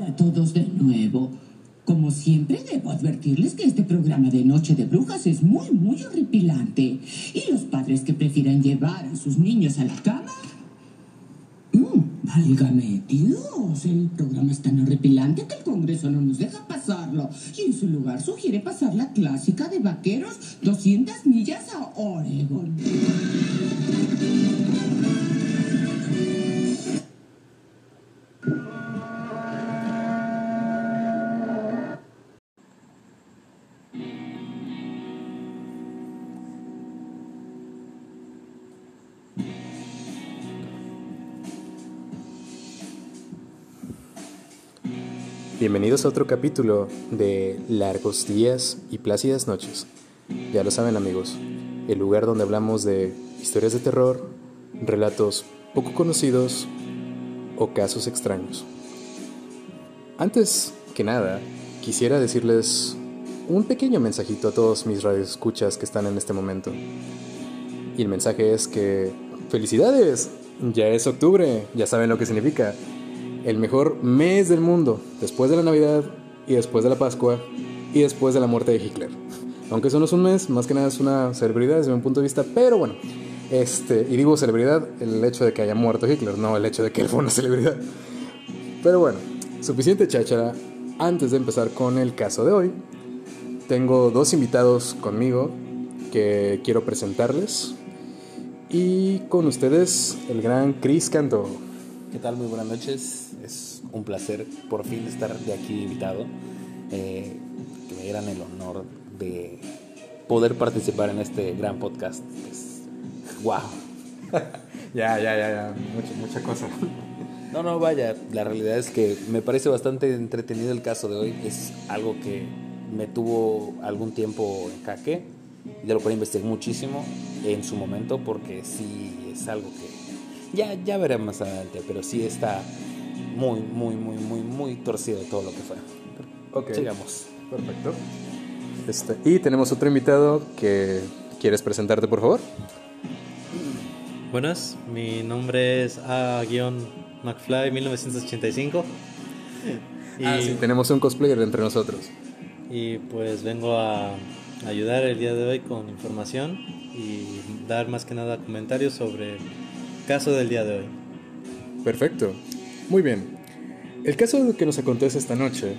Hola a todos de nuevo. Como siempre, debo advertirles que este programa de Noche de Brujas es muy, muy horripilante. Y los padres que prefieran llevar a sus niños a la cama. Mm, válgame Dios, el programa es tan horripilante que el Congreso no nos deja pasarlo. Y en su lugar sugiere pasar la clásica de vaqueros 200 millas a Oregon. Bienvenidos a otro capítulo de Largos días y plácidas noches. Ya lo saben amigos, el lugar donde hablamos de historias de terror, relatos poco conocidos o casos extraños. Antes que nada, quisiera decirles un pequeño mensajito a todos mis radioescuchas que están en este momento. Y el mensaje es que felicidades, ya es octubre, ya saben lo que significa el mejor mes del mundo, después de la Navidad y después de la Pascua y después de la muerte de Hitler. Aunque eso no es un mes, más que nada es una celebridad desde mi punto de vista, pero bueno, este, y digo celebridad el hecho de que haya muerto Hitler, no el hecho de que él fue una celebridad. Pero bueno, suficiente cháchara. Antes de empezar con el caso de hoy, tengo dos invitados conmigo que quiero presentarles. Y con ustedes, el gran Chris Canto. ¿Qué tal? Muy buenas noches un placer por fin estar de aquí invitado, eh, que me dieran el honor de poder participar en este gran podcast. wow. ya, ya, ya, ya, mucha, mucha cosa. No, no, vaya, la realidad es que me parece bastante entretenido el caso de hoy. Es algo que me tuvo algún tiempo en jaque, de lo cual investigué muchísimo en su momento, porque sí es algo que ya, ya veré más adelante, pero sí está muy, muy, muy, muy, muy torcido todo lo que fue. Ok. Sigamos. Perfecto. Este, y tenemos otro invitado que quieres presentarte, por favor. Buenas, mi nombre es A-McFly 1985. Y, ah, sí, tenemos un cosplayer entre nosotros. Y pues vengo a ayudar el día de hoy con información y dar más que nada comentarios sobre el caso del día de hoy. Perfecto. Muy bien. El caso que nos acontece esta noche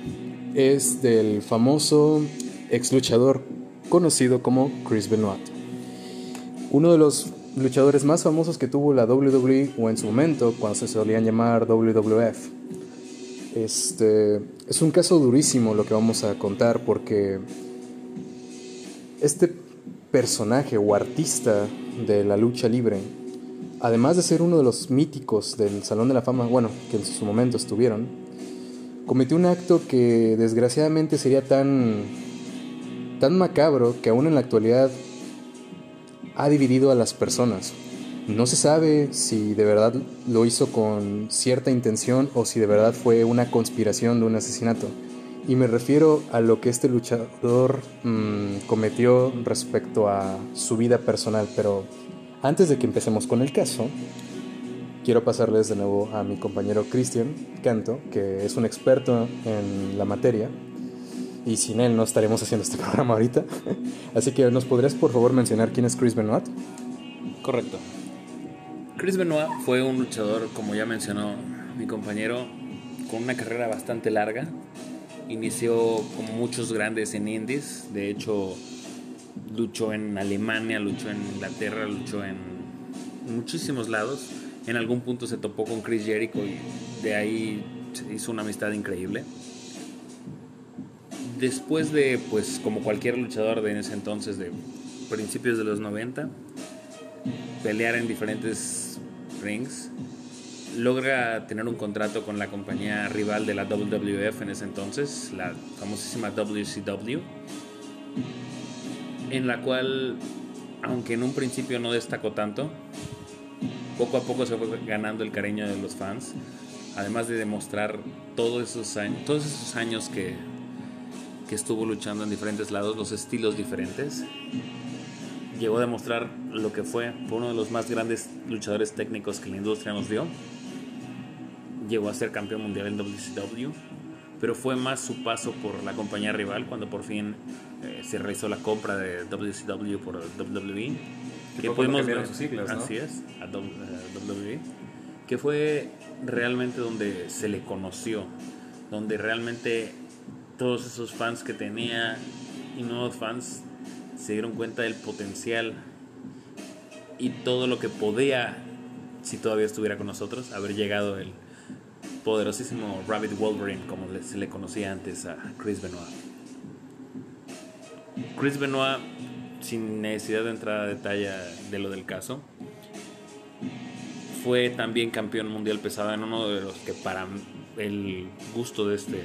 es del famoso ex luchador conocido como Chris Benoit. Uno de los luchadores más famosos que tuvo la WWE o en su momento cuando se solían llamar WWF. Este es un caso durísimo lo que vamos a contar porque este personaje o artista de la lucha libre además de ser uno de los míticos del Salón de la Fama, bueno, que en su momento estuvieron, cometió un acto que desgraciadamente sería tan, tan macabro que aún en la actualidad ha dividido a las personas. No se sabe si de verdad lo hizo con cierta intención o si de verdad fue una conspiración de un asesinato. Y me refiero a lo que este luchador mm, cometió respecto a su vida personal, pero antes de que empecemos con el caso, quiero pasarles de nuevo a mi compañero Cristian Canto, que es un experto en la materia, y sin él no estaremos haciendo este programa ahorita. Así que, ¿nos podrías por favor mencionar quién es Chris Benoit? Correcto. Chris Benoit fue un luchador, como ya mencionó mi compañero, con una carrera bastante larga. Inició como muchos grandes en indies, de hecho luchó en Alemania, luchó en Inglaterra, luchó en muchísimos lados. En algún punto se topó con Chris Jericho y de ahí hizo una amistad increíble. Después de, pues como cualquier luchador de ese entonces, de principios de los 90, pelear en diferentes rings, logra tener un contrato con la compañía rival de la WWF en ese entonces, la famosísima WCW en la cual, aunque en un principio no destacó tanto, poco a poco se fue ganando el cariño de los fans, además de demostrar todos esos años, que estuvo luchando en diferentes lados, los estilos diferentes. Llegó a demostrar lo que fue, fue uno de los más grandes luchadores técnicos que la industria nos dio. Llegó a ser campeón mundial en WCW. pero fue más su paso por la compañía rival cuando por fin eh, se realizó la compra de WCW por WWE. Que pudimos ver sus siglas, ¿no? Así es, a WWE. Que fue realmente donde se le conoció, donde realmente todos esos fans que tenía y nuevos fans se dieron cuenta del potencial y todo lo que podía, si todavía estuviera con nosotros, haber llegado el poderosísimo Rabbit Wolverine, como se le conocía antes a Chris Benoit. Chris Benoit, sin necesidad de entrar a detalle de lo del caso, fue también campeón mundial pesado en uno de los que para el gusto de este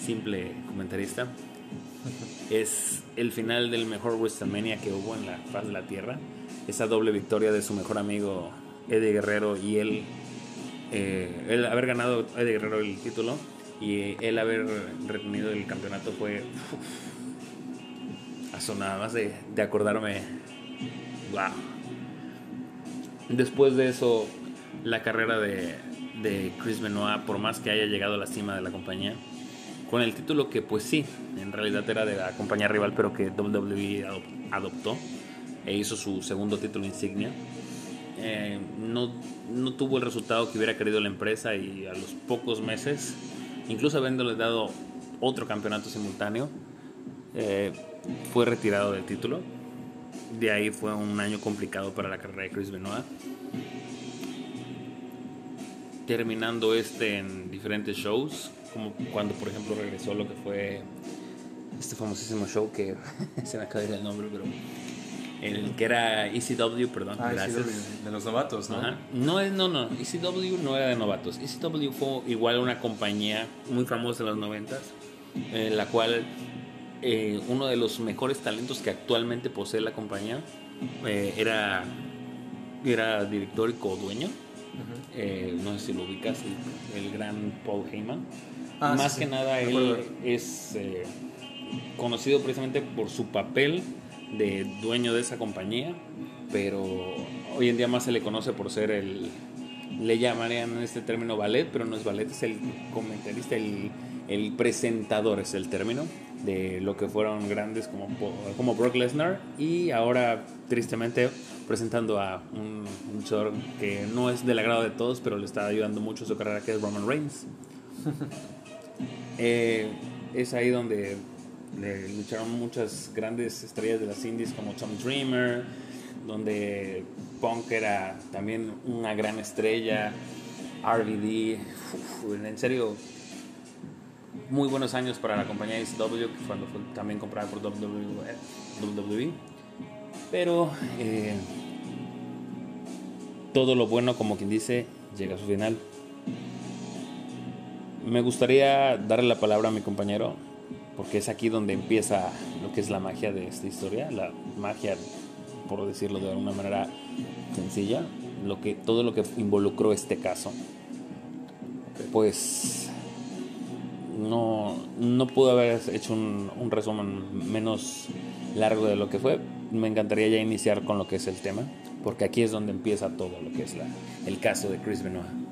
simple comentarista es el final del mejor WrestleMania que hubo en la faz de la tierra. Esa doble victoria de su mejor amigo Eddie Guerrero y él, eh, él haber ganado Eddie Guerrero el título y él haber retenido el campeonato fue eso nada más de, de acordarme wow después de eso la carrera de, de Chris Benoit por más que haya llegado a la cima de la compañía con el título que pues sí, en realidad era de la compañía rival, pero que WWE adoptó e hizo su segundo título insignia. Eh, no, no, tuvo el resultado que hubiera querido la empresa y a los pocos meses, incluso habiéndole dado otro campeonato simultáneo, eh, fue retirado del título. De ahí fue un año complicado para la carrera de Chris Benoit. Terminando este en diferentes shows, como cuando por ejemplo regresó lo que fue este famosísimo show que se me acaba de el nombre, pero el que era ECW, perdón, ah, gracias. de los novatos, ¿no? No, es, no, no, ECW no era de novatos. ECW fue igual una compañía muy famosa en los noventas, en la cual eh, uno de los mejores talentos que actualmente posee la compañía eh, era, era director y co-dueño. Eh, no sé si lo ubicas, el, el gran Paul Heyman. Ah, Más que nada él es eh, conocido precisamente por su papel de dueño de esa compañía, pero hoy en día más se le conoce por ser el, le llamarían en este término ballet, pero no es ballet, es el comentarista, el, el presentador es el término de lo que fueron grandes como, como Brock Lesnar y ahora tristemente presentando a un luchador que no es del agrado de todos, pero le está ayudando mucho su carrera, que es Roman Reigns. Eh, es ahí donde lucharon muchas grandes estrellas de las indies como Tom Dreamer, donde Punk era también una gran estrella, RVD, en serio, muy buenos años para la compañía SW, cuando fue también comprada por WWE. Pero eh, todo lo bueno, como quien dice, llega a su final. Me gustaría darle la palabra a mi compañero, porque es aquí donde empieza lo que es la magia de esta historia, la magia, por decirlo de alguna manera sencilla, lo que, todo lo que involucró este caso. Pues no, no pude haber hecho un, un resumen menos largo de lo que fue. Me encantaría ya iniciar con lo que es el tema, porque aquí es donde empieza todo lo que es la, el caso de Chris Benoit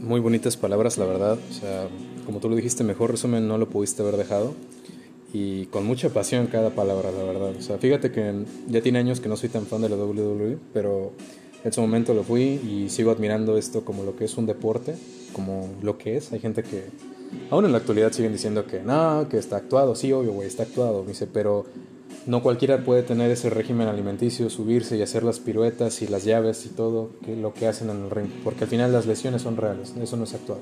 muy bonitas palabras, la verdad. O sea, como tú lo dijiste, mejor resumen no lo pudiste haber dejado. Y con mucha pasión cada palabra, la verdad. O sea, fíjate que ya tiene años que no soy tan fan de la WWE, pero en su momento lo fui y sigo admirando esto como lo que es un deporte, como lo que es. Hay gente que aún en la actualidad siguen diciendo que no, que está actuado. Sí, obvio, güey, está actuado. Dice, pero no cualquiera puede tener ese régimen alimenticio, subirse y hacer las piruetas y las llaves y todo que lo que hacen en el ring, porque al final las lesiones son reales, eso no es actual.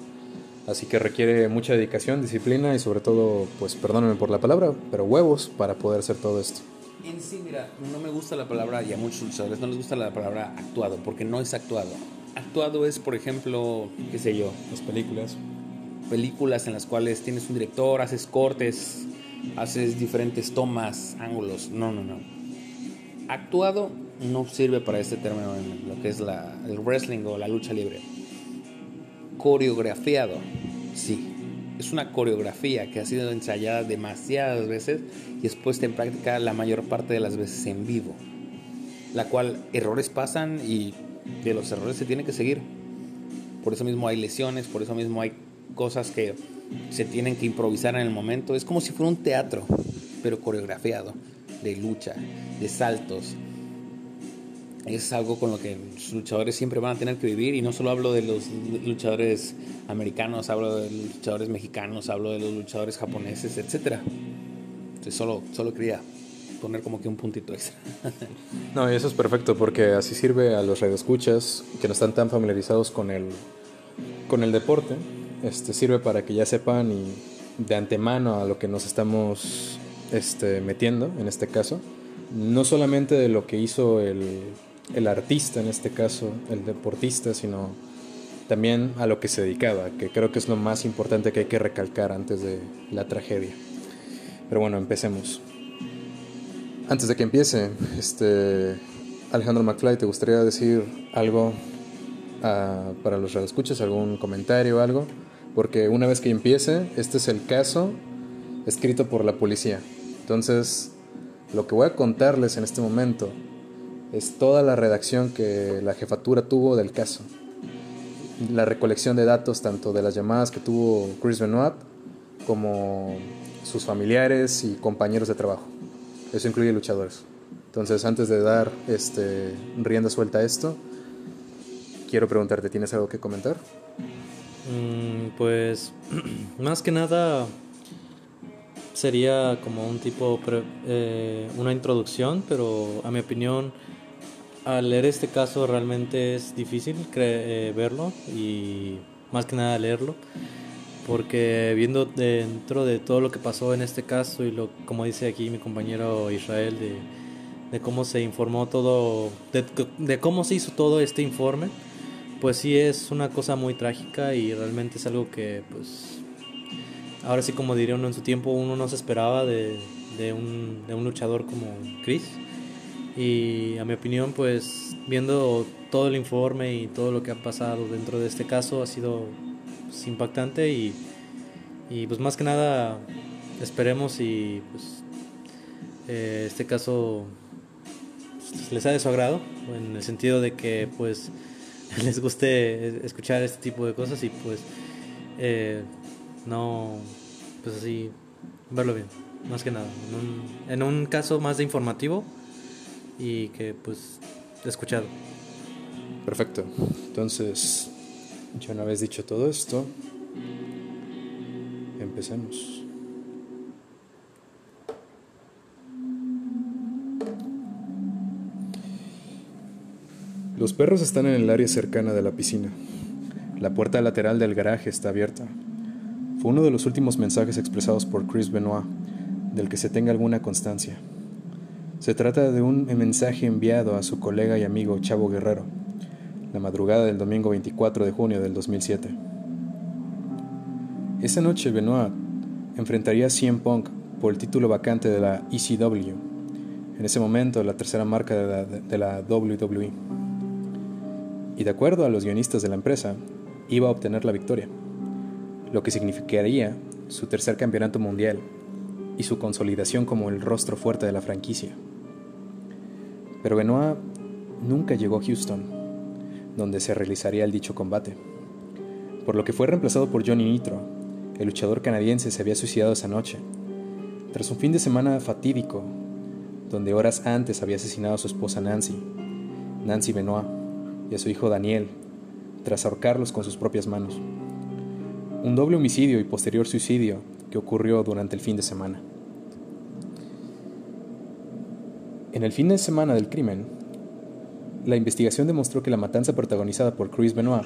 Así que requiere mucha dedicación, disciplina y sobre todo, pues perdónenme por la palabra, pero huevos para poder hacer todo esto. En sí, mira, no me gusta la palabra, y a muchos luchadores no les gusta la palabra actuado, porque no es actuado. Actuado es, por ejemplo, qué sé yo, las películas. Películas en las cuales tienes un director, haces cortes, haces diferentes tomas, ángulos. No, no, no. Actuado no sirve para este término en lo que es la, el wrestling o la lucha libre. Coreografiado, sí. Es una coreografía que ha sido ensayada demasiadas veces y es puesta en práctica la mayor parte de las veces en vivo. La cual errores pasan y de los errores se tiene que seguir. Por eso mismo hay lesiones, por eso mismo hay cosas que se tienen que improvisar en el momento. Es como si fuera un teatro, pero coreografiado, de lucha, de saltos. Es algo con lo que los luchadores siempre van a tener que vivir y no solo hablo de los luchadores americanos, hablo de los luchadores mexicanos, hablo de los luchadores japoneses, etc. Entonces solo, solo quería poner como que un puntito extra. no, eso es perfecto porque así sirve a los radioescuchas que no están tan familiarizados con el, con el deporte este, sirve para que ya sepan y de antemano a lo que nos estamos este, metiendo en este caso, no solamente de lo que hizo el, el artista en este caso, el deportista, sino también a lo que se dedicaba, que creo que es lo más importante que hay que recalcar antes de la tragedia. Pero bueno, empecemos. Antes de que empiece, este, Alejandro McFly, ¿te gustaría decir algo uh, para los radioescuchas, algún comentario o algo? porque una vez que empiece, este es el caso escrito por la policía. Entonces, lo que voy a contarles en este momento es toda la redacción que la jefatura tuvo del caso. La recolección de datos tanto de las llamadas que tuvo Chris Benoit como sus familiares y compañeros de trabajo. Eso incluye luchadores. Entonces, antes de dar este, rienda suelta a esto, quiero preguntarte, ¿tienes algo que comentar? Mm, pues más que nada sería como un tipo, eh, una introducción, pero a mi opinión, al leer este caso realmente es difícil eh, verlo y más que nada leerlo, porque viendo dentro de todo lo que pasó en este caso y lo como dice aquí mi compañero Israel, de, de cómo se informó todo, de, de cómo se hizo todo este informe, pues sí es una cosa muy trágica y realmente es algo que pues ahora sí como diría uno en su tiempo uno no se esperaba de, de, un, de un luchador como Chris y a mi opinión pues viendo todo el informe y todo lo que ha pasado dentro de este caso ha sido pues, impactante y, y, pues más que nada esperemos y pues eh, este caso pues, les ha de su agrado en el sentido de que pues les guste escuchar este tipo de cosas y pues eh, no, pues así, verlo bien, más que nada. En un, en un caso más de informativo y que pues escuchado. Perfecto. Entonces, ya una vez dicho todo esto, empecemos. Los perros están en el área cercana de la piscina. La puerta lateral del garaje está abierta. Fue uno de los últimos mensajes expresados por Chris Benoit, del que se tenga alguna constancia. Se trata de un mensaje enviado a su colega y amigo Chavo Guerrero, la madrugada del domingo 24 de junio del 2007. Esa noche Benoit enfrentaría a CM Punk por el título vacante de la ECW, en ese momento la tercera marca de la, de la WWE y de acuerdo a los guionistas de la empresa, iba a obtener la victoria, lo que significaría su tercer campeonato mundial y su consolidación como el rostro fuerte de la franquicia. Pero Benoit nunca llegó a Houston, donde se realizaría el dicho combate, por lo que fue reemplazado por Johnny Nitro, el luchador canadiense se había suicidado esa noche, tras un fin de semana fatídico, donde horas antes había asesinado a su esposa Nancy, Nancy Benoit, y a su hijo Daniel, tras ahorcarlos con sus propias manos. Un doble homicidio y posterior suicidio que ocurrió durante el fin de semana. En el fin de semana del crimen, la investigación demostró que la matanza protagonizada por Chris Benoit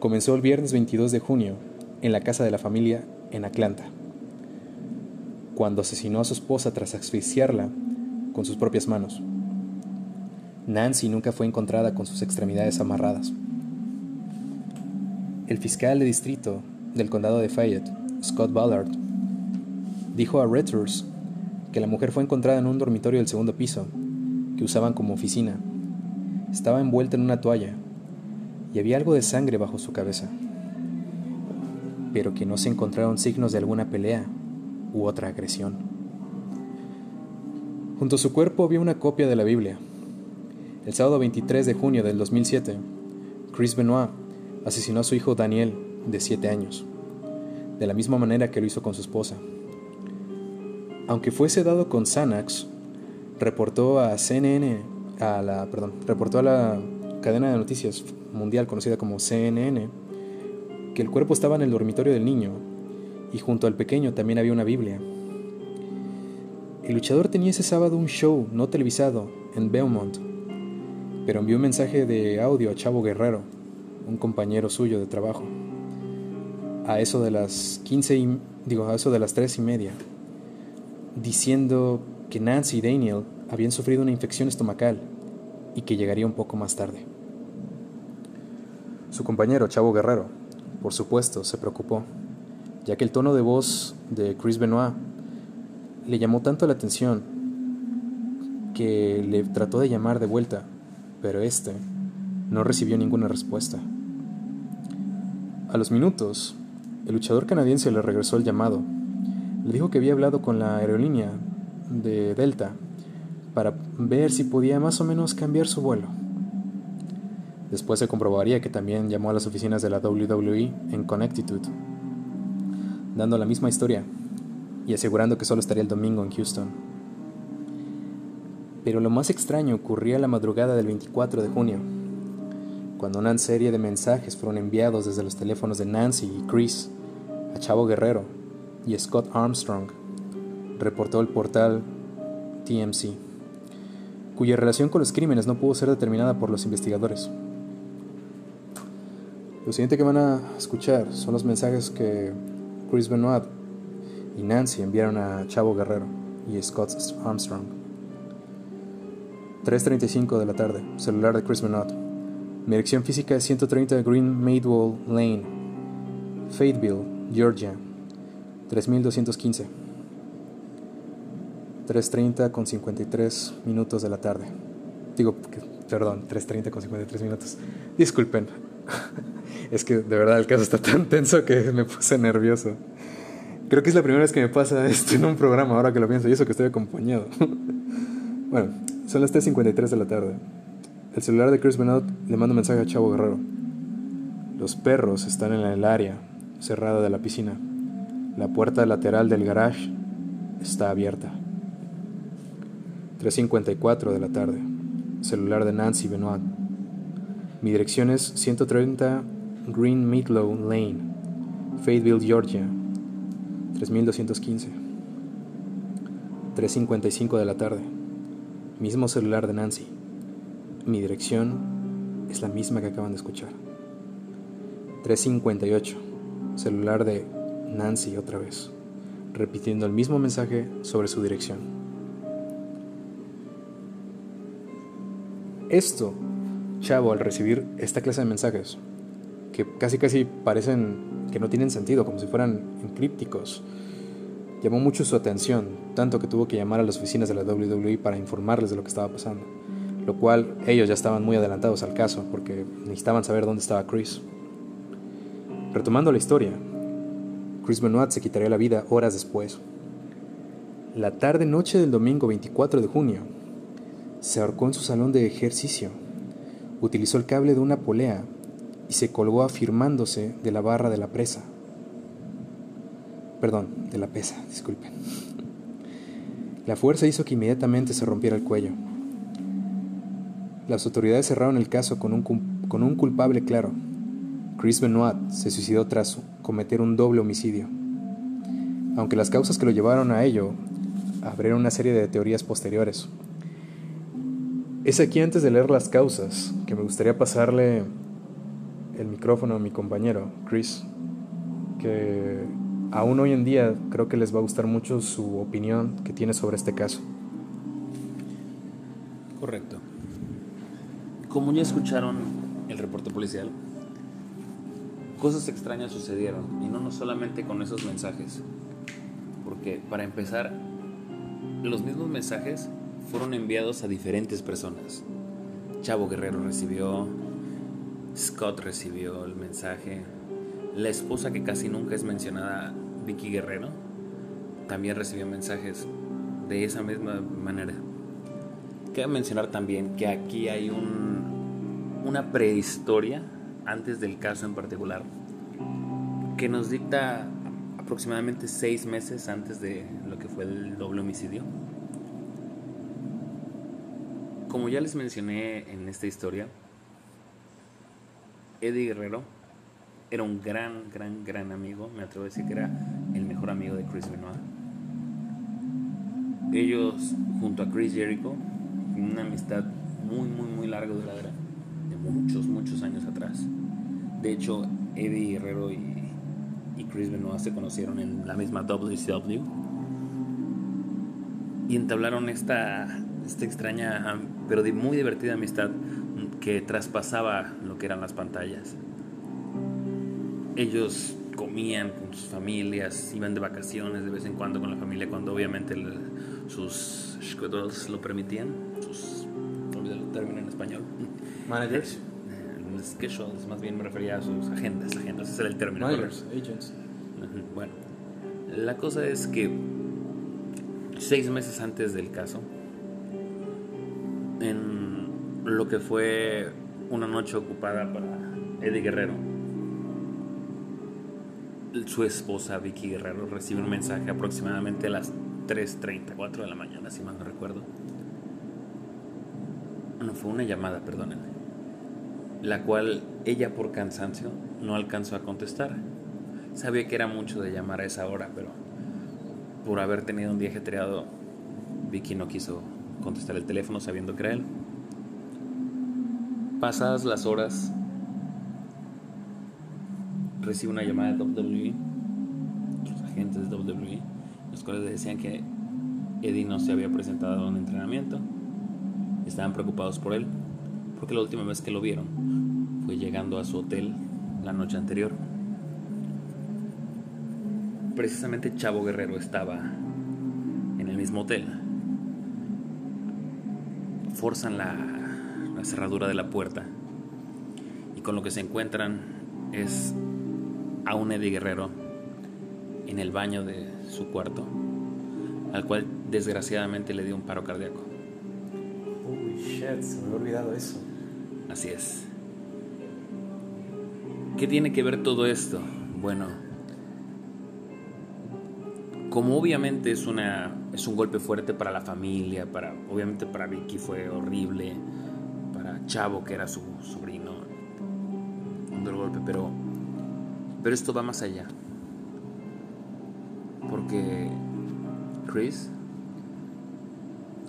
comenzó el viernes 22 de junio en la casa de la familia en Atlanta, cuando asesinó a su esposa tras asfixiarla con sus propias manos. Nancy nunca fue encontrada con sus extremidades amarradas. El fiscal de distrito del condado de Fayette, Scott Ballard, dijo a Reuters que la mujer fue encontrada en un dormitorio del segundo piso, que usaban como oficina. Estaba envuelta en una toalla y había algo de sangre bajo su cabeza, pero que no se encontraron signos de alguna pelea u otra agresión. Junto a su cuerpo había una copia de la Biblia, el sábado 23 de junio del 2007, Chris Benoit asesinó a su hijo Daniel de 7 años, de la misma manera que lo hizo con su esposa. Aunque fue sedado con Xanax, reportó a CNN, a la, perdón, reportó a la cadena de noticias mundial conocida como CNN, que el cuerpo estaba en el dormitorio del niño y junto al pequeño también había una Biblia. El luchador tenía ese sábado un show no televisado en Belmont, pero envió un mensaje de audio a Chavo Guerrero, un compañero suyo de trabajo, a eso de las 15 y, digo, a eso de las tres y media, diciendo que Nancy y Daniel habían sufrido una infección estomacal y que llegaría un poco más tarde. Su compañero, Chavo Guerrero, por supuesto, se preocupó, ya que el tono de voz de Chris Benoit le llamó tanto la atención que le trató de llamar de vuelta, pero este no recibió ninguna respuesta. A los minutos, el luchador canadiense le regresó el llamado. Le dijo que había hablado con la aerolínea de Delta para ver si podía más o menos cambiar su vuelo. Después se comprobaría que también llamó a las oficinas de la WWE en Connecticut, dando la misma historia y asegurando que solo estaría el domingo en Houston. Pero lo más extraño ocurría la madrugada del 24 de junio, cuando una serie de mensajes fueron enviados desde los teléfonos de Nancy y Chris a Chavo Guerrero y Scott Armstrong, reportó el portal TMC, cuya relación con los crímenes no pudo ser determinada por los investigadores. Lo siguiente que van a escuchar son los mensajes que Chris Benoit y Nancy enviaron a Chavo Guerrero y Scott Armstrong. 3.35 de la tarde, celular de Chris Benoit. Mi dirección física es 130 Green Madewell Lane, Fayetteville, Georgia, 3215. 3.30 con 53 minutos de la tarde. Digo, perdón, 3.30 con 53 minutos. Disculpen. Es que de verdad el caso está tan tenso que me puse nervioso. Creo que es la primera vez que me pasa esto en un programa, ahora que lo pienso, y eso que estoy acompañado. bueno, son las 3.53 de la tarde. El celular de Chris Benoit le manda un mensaje a Chavo Guerrero. Los perros están en el área cerrada de la piscina. La puerta lateral del garage está abierta. 3.54 de la tarde. Celular de Nancy Benoit. Mi dirección es 130 Green Meatloaf Lane, Fayetteville, Georgia, 3215. 3.55 de la tarde. Mismo celular de Nancy. Mi dirección es la misma que acaban de escuchar. 3.58. Celular de Nancy otra vez. Repitiendo el mismo mensaje sobre su dirección. Esto, chavo, al recibir esta clase de mensajes, que casi casi parecen que no tienen sentido, como si fueran encrípticos. Llamó mucho su atención, tanto que tuvo que llamar a las oficinas de la WWE para informarles de lo que estaba pasando, lo cual ellos ya estaban muy adelantados al caso porque necesitaban saber dónde estaba Chris. Retomando la historia, Chris Benoit se quitaría la vida horas después. La tarde-noche del domingo 24 de junio, se ahorcó en su salón de ejercicio. Utilizó el cable de una polea y se colgó afirmándose de la barra de la presa. Perdón, de la pesa, disculpen. La fuerza hizo que inmediatamente se rompiera el cuello. Las autoridades cerraron el caso con un, con un culpable claro. Chris Benoit se suicidó tras cometer un doble homicidio. Aunque las causas que lo llevaron a ello abrieron una serie de teorías posteriores. Es aquí antes de leer las causas que me gustaría pasarle el micrófono a mi compañero, Chris, que aún hoy en día creo que les va a gustar mucho su opinión que tiene sobre este caso. Correcto. Como ya escucharon el reporte policial, cosas extrañas sucedieron, y no, no solamente con esos mensajes, porque para empezar, los mismos mensajes fueron enviados a diferentes personas. Chavo Guerrero recibió, Scott recibió el mensaje. La esposa que casi nunca es mencionada, Vicky Guerrero, también recibió mensajes de esa misma manera. Quiero mencionar también que aquí hay un, una prehistoria antes del caso en particular, que nos dicta aproximadamente seis meses antes de lo que fue el doble homicidio. Como ya les mencioné en esta historia, Eddie Guerrero era un gran, gran, gran amigo. Me atrevo a decir que era el mejor amigo de Chris Benoit. Ellos, junto a Chris Jericho, una amistad muy, muy, muy larga duradera, de muchos, muchos años atrás. De hecho, Eddie Guerrero y, y Chris Benoit se conocieron en la misma WCW y entablaron esta, esta extraña, pero muy divertida amistad que traspasaba lo que eran las pantallas. Ellos comían con sus familias, iban de vacaciones de vez en cuando con la familia, cuando obviamente sus schedules lo permitían, sus, Managers. Eh, schedules, más bien me refería a sus agendas, agendas, ese era el término. Managers, agents. Bueno, la cosa es que seis meses antes del caso, en lo que fue una noche ocupada para Eddie Guerrero, su esposa Vicky Guerrero recibe un mensaje aproximadamente a las 3.30, 4 de la mañana, si mal no recuerdo. No, fue una llamada, perdónenme. La cual ella por cansancio no alcanzó a contestar. Sabía que era mucho de llamar a esa hora, pero por haber tenido un día ajetreado, Vicky no quiso contestar el teléfono sabiendo que era él. Pasadas las horas, recibe una llamada de WWE, los agentes de WWE, los cuales le decían que Eddie no se había presentado a un entrenamiento. Estaban preocupados por él, porque la última vez que lo vieron fue llegando a su hotel la noche anterior. Precisamente Chavo Guerrero estaba en el mismo hotel. Forzan la, cerradura de la puerta y con lo que se encuentran es a un Eddie Guerrero en el baño de su cuarto, al cual desgraciadamente le dio un paro cardíaco. Uy, shit, se me había olvidado eso. Así es. ¿Qué tiene que ver todo esto? Bueno, como obviamente es una es un golpe fuerte para la familia, para obviamente para Vicky fue horrible, para Chavo que era su sobrino, un duro golpe, pero pero esto va más allá. Porque Chris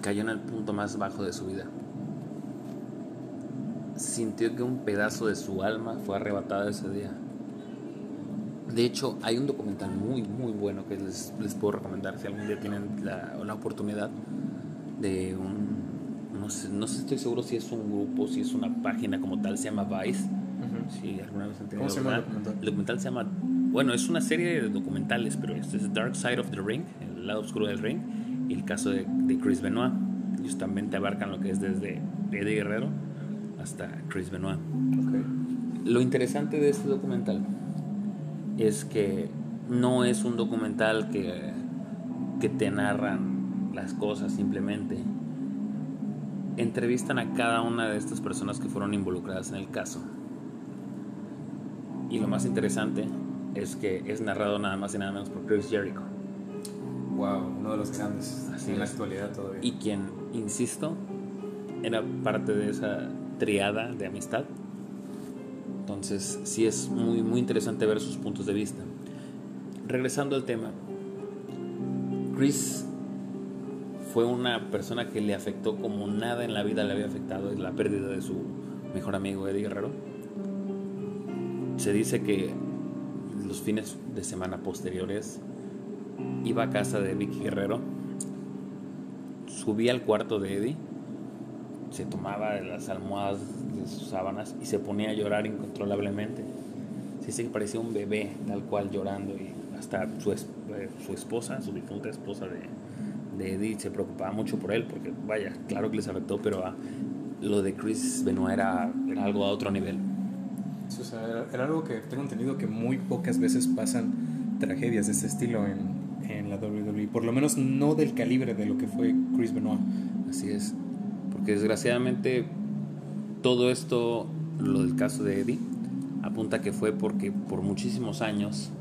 cayó en el punto más bajo de su vida. Sintió que un pedazo de su alma fue arrebatada ese día. De hecho, hay un documental muy, muy bueno que les, les puedo recomendar si algún día tienen la, la oportunidad de un... No sé, no sé, estoy seguro si es un grupo, si es una página como tal, se llama Vice. Si alguna vez han tenido ¿Cómo se llama el documental? El documental se llama... Bueno, es una serie de documentales, pero este es Dark Side of the Ring, el lado oscuro del ring, y el caso de, de Chris Benoit. Ellos también te abarcan lo que es desde Eddie Guerrero hasta Chris Benoit. Lo interesante de este documental es que no es un documental que, que te narran las cosas simplemente. Entrevistan a cada una de estas personas que fueron involucradas en el caso. Y lo más interesante es que es narrado nada más y nada menos por Chris Jericho. Wow, uno de los grandes Así en la es. actualidad todavía. Y quien, insisto, era parte de esa triada de amistad. Entonces, sí es muy, muy interesante ver sus puntos de vista. Regresando al tema, Chris fue una persona que le afectó como nada en la vida le había afectado, es la pérdida de su mejor amigo Eddie Guerrero. Se dice que los fines de semana posteriores iba a casa de Vicky Guerrero, subía al cuarto de Eddie, se tomaba de las almohadas de sus sábanas y se ponía a llorar incontrolablemente. Se dice que parecía un bebé, tal cual llorando, y hasta su, eh, su esposa, su difunta esposa de, de Eddie, se preocupaba mucho por él, porque vaya, claro que les afectó, pero ah, lo de Chris Benoit era, era algo a otro nivel. Sí, o sea, era, era algo que tengo entendido que muy pocas veces pasan tragedias de este estilo en, en la WWE. Por lo menos no del calibre de lo que fue Chris Benoit. Así es. Porque desgraciadamente todo esto, lo del caso de Eddie, apunta que fue porque por muchísimos años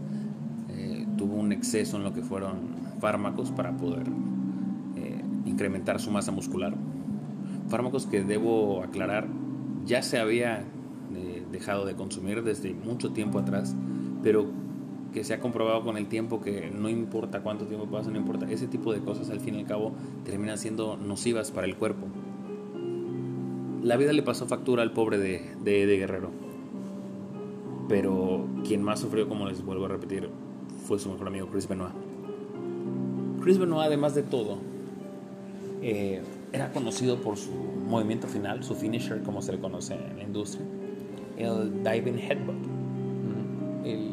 tuvo un exceso en lo que fueron fármacos para poder eh, incrementar su masa muscular. Fármacos que debo aclarar ya se había eh, dejado de consumir desde mucho tiempo atrás, pero que se ha comprobado con el tiempo que no importa cuánto tiempo pasa, no importa, ese tipo de cosas al fin y al cabo terminan siendo nocivas para el cuerpo. La vida le pasó factura al pobre de, de, Guerrero, pero quien más sufrió, como les vuelvo a repetir, fue su mejor amigo Chris Benoit. Chris Benoit, además de todo, eh, era conocido por su movimiento final, su finisher, como se le conoce en la industria, el diving headbutt, el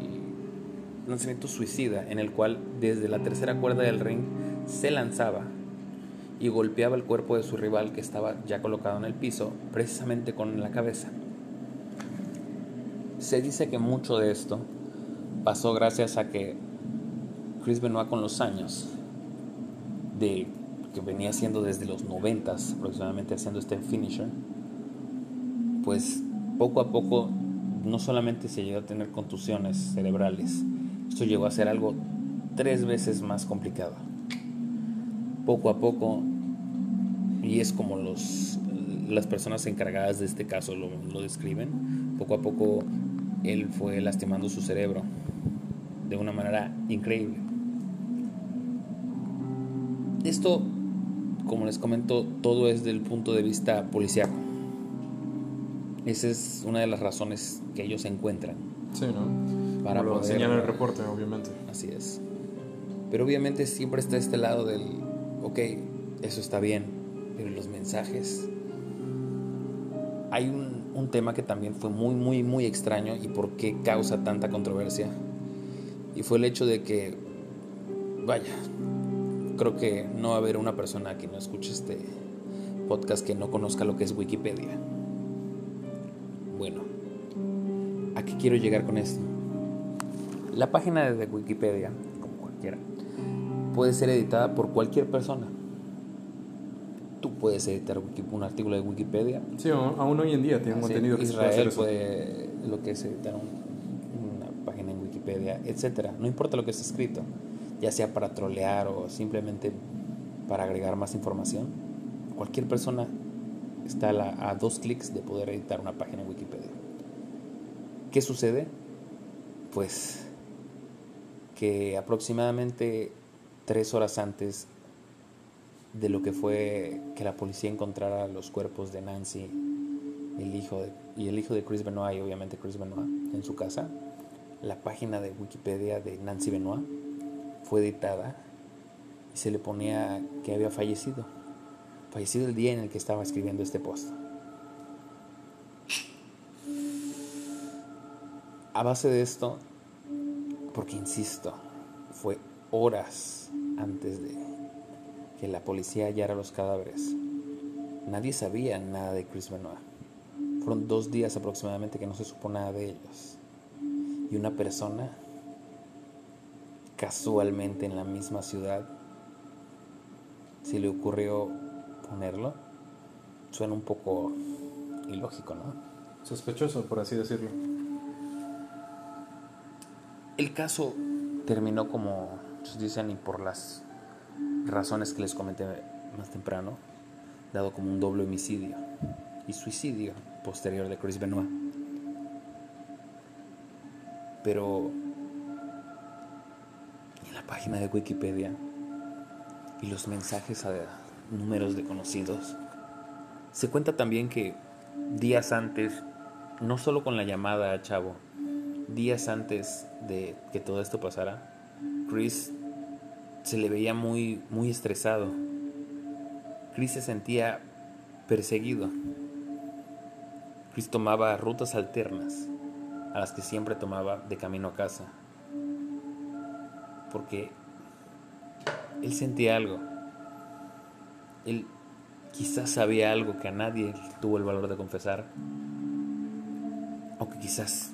lanzamiento suicida, en el cual desde la tercera cuerda del ring se lanzaba y golpeaba el cuerpo de su rival que estaba ya colocado en el piso, precisamente con la cabeza. Se dice que mucho de esto pasó gracias a que Chris Benoit con los años de que venía haciendo desde los 90 aproximadamente haciendo este finisher, pues poco a poco no solamente se llegó a tener contusiones cerebrales, esto llegó a ser algo tres veces más complicado. Poco a poco, y es como los, las personas encargadas de este caso lo, lo describen, poco a poco él fue lastimando su cerebro de una manera increíble. Esto como les comento, todo es del punto de vista policial. Esa es una de las razones que ellos encuentran. Sí, ¿no? Para lo el reporte, obviamente. Así es. Pero obviamente siempre está este lado del, ok, eso está bien, los mensajes. Hay un, un tema que también fue muy, muy, muy extraño y por qué causa tanta controversia. Y fue el hecho de que, vaya, creo que no va a haber una persona que no escuche este podcast que no conozca lo que es Wikipedia. Bueno, ¿a qué quiero llegar con esto? La página de Wikipedia, como cualquiera, puede ser editada por cualquier persona. Tú puedes editar un artículo de Wikipedia. Sí, aún hoy en día tiene contenido que Israel puede, lo que es editar una página en Wikipedia, etcétera. No importa lo que esté escrito ya sea para trolear o simplemente para agregar más información. Cualquier persona está a, dos clics de poder editar una página en Wikipedia. ¿Qué sucede? Pues que aproximadamente tres horas antes de lo que fue que la policía encontrara los cuerpos de Nancy el hijo y el hijo de Chris Benoit y obviamente Chris Benoit en su casa, la página de Wikipedia de Nancy Benoit fue editada y se le ponía que había fallecido. Fallecido el día en el que estaba escribiendo este post. A base de esto, porque insisto, fue horas antes de que la policía hallara los cadáveres. Nadie sabía nada de Chris Benoit. Fueron dos días aproximadamente que no se supo nada de ellos. Y una persona casualmente en la misma ciudad, si le ocurrió ponerlo, suena un poco ilógico, ¿no? Sospechoso, por así decirlo. El caso terminó como dicen y por las razones que les comenté más temprano, dado como un doble homicidio y suicidio posterior de Chris Benoit. Pero página de Wikipedia y los mensajes a números de conocidos, se cuenta también que días antes, no solo con la llamada a Chavo, días antes de que todo esto pasara, Chris se le veía muy, muy estresado. Chris se sentía perseguido. Chris tomaba rutas alternas a las que siempre tomaba de camino a casa porque él sentía algo. Él quizás sabía algo que a nadie tuvo el valor de confesar. O que quizás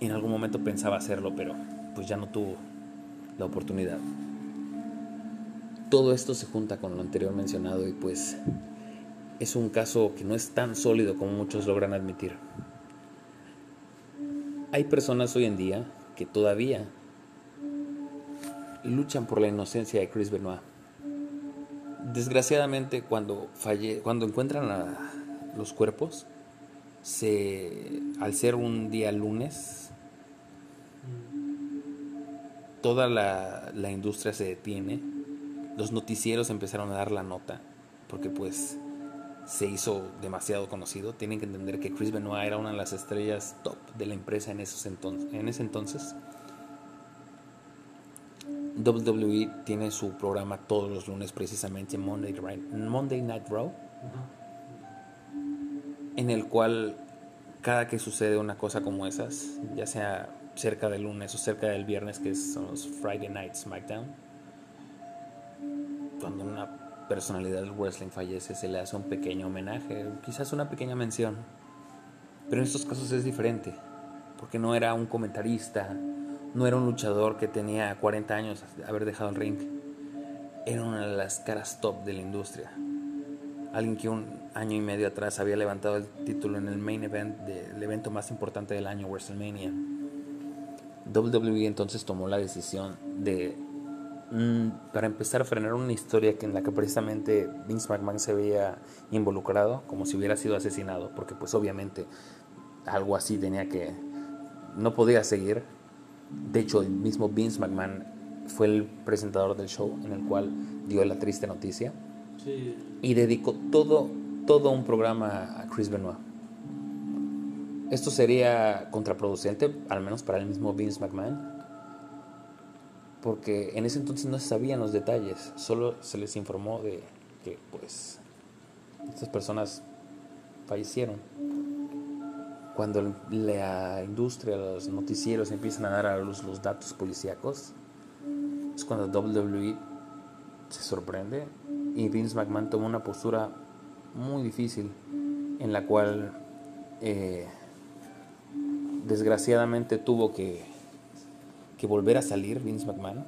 en algún momento pensaba hacerlo, pero pues ya no tuvo la oportunidad. Todo esto se junta con lo anterior mencionado y pues es un caso que no es tan sólido como muchos logran admitir. Hay personas hoy en día que todavía luchan por la inocencia de Chris Benoit. Desgraciadamente, cuando, falle cuando encuentran los cuerpos, se, al ser un día lunes, toda la, la industria se detiene, los noticieros empezaron a dar la nota, porque pues se hizo demasiado conocido. Tienen que entender que Chris Benoit era una de las estrellas top de la empresa en, esos entonces, en ese entonces. WWE tiene su programa todos los lunes precisamente Monday, Monday Night Raw, en el cual cada que sucede una cosa como esas, ya sea cerca del lunes o cerca del viernes, que son los Friday Night SmackDown, cuando una personalidad del wrestling fallece, se le hace un pequeño homenaje, quizás una pequeña mención. Pero en estos casos es diferente, porque no era un comentarista, no era un luchador que tenía 40 años de haber dejado el ring. Era una de las caras top de la industria. Alguien que un año y medio atrás había levantado el título en el main event del evento más importante del año, WrestleMania. WWE entonces tomó la decisión de para empezar a frenar una historia en la que precisamente Vince McMahon se veía involucrado, como si hubiera sido asesinado, porque pues obviamente algo así tenía que, no podía seguir. De hecho, el mismo Vince McMahon fue el presentador del show en el cual dio la triste noticia y dedicó todo, todo un programa a Chris Benoit. Esto sería contraproducente, al menos para el mismo Vince McMahon, porque en ese entonces no se sabían los detalles, solo se les informó de que pues estas personas fallecieron. Cuando la industria, los noticieros empiezan a dar a luz los datos policíacos, es cuando WWE se sorprende y Vince McMahon toma una postura muy difícil en la cual eh, desgraciadamente tuvo que que volver a salir Vince McMahon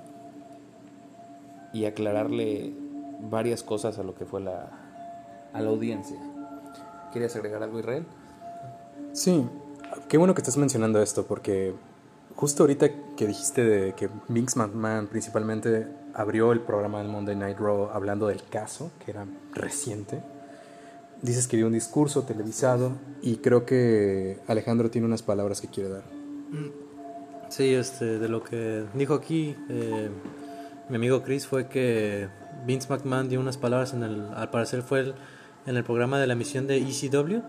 y aclararle varias cosas a lo que fue la, a la audiencia. ¿Querías agregar algo, Israel? Sí, qué bueno que estás mencionando esto, porque justo ahorita que dijiste de que Vince McMahon principalmente abrió el programa del Monday Night Raw hablando del caso, que era reciente, dices que dio un discurso televisado y creo que Alejandro tiene unas palabras que quiere dar. Mm, Sí, este, de lo que dijo aquí eh, mi amigo Chris fue que Vince McMahon dio unas palabras en el, al parecer fue el, en el programa de la emisión de ECW,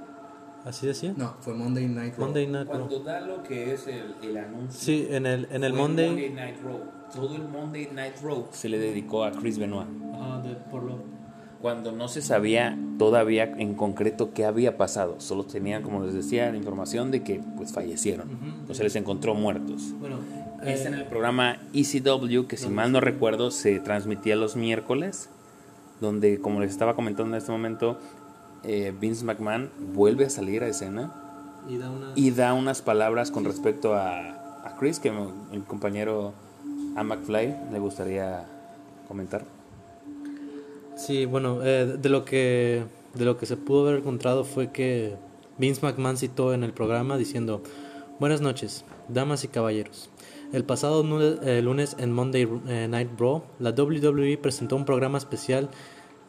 así decía. No, fue Monday Night Raw. Monday Night Raw. Cuando da lo que es el, el anuncio. Sí, en el, en el Monday... Monday Night Raw. Todo el Monday Night Raw se le dedicó a Chris Benoit. Ah, de, por lo cuando no se sabía todavía en concreto qué había pasado. Solo tenían, como les decía, la información de que pues fallecieron o se les encontró muertos. Bueno, es en eh, el programa ECW que si mal no recuerdo se transmitía los miércoles, donde como les estaba comentando en este momento, eh, Vince McMahon vuelve a salir a escena y da unas, palabras con respecto a, a Chris que el compañero a McFly le gustaría comentar. Sí, bueno, eh, de lo que de lo que se pudo haber encontrado fue que Vince McMahon citó en el programa diciendo Buenas noches, damas y caballeros. El pasado eh, lunes en Monday eh, Night Raw, la WWE presentó un programa especial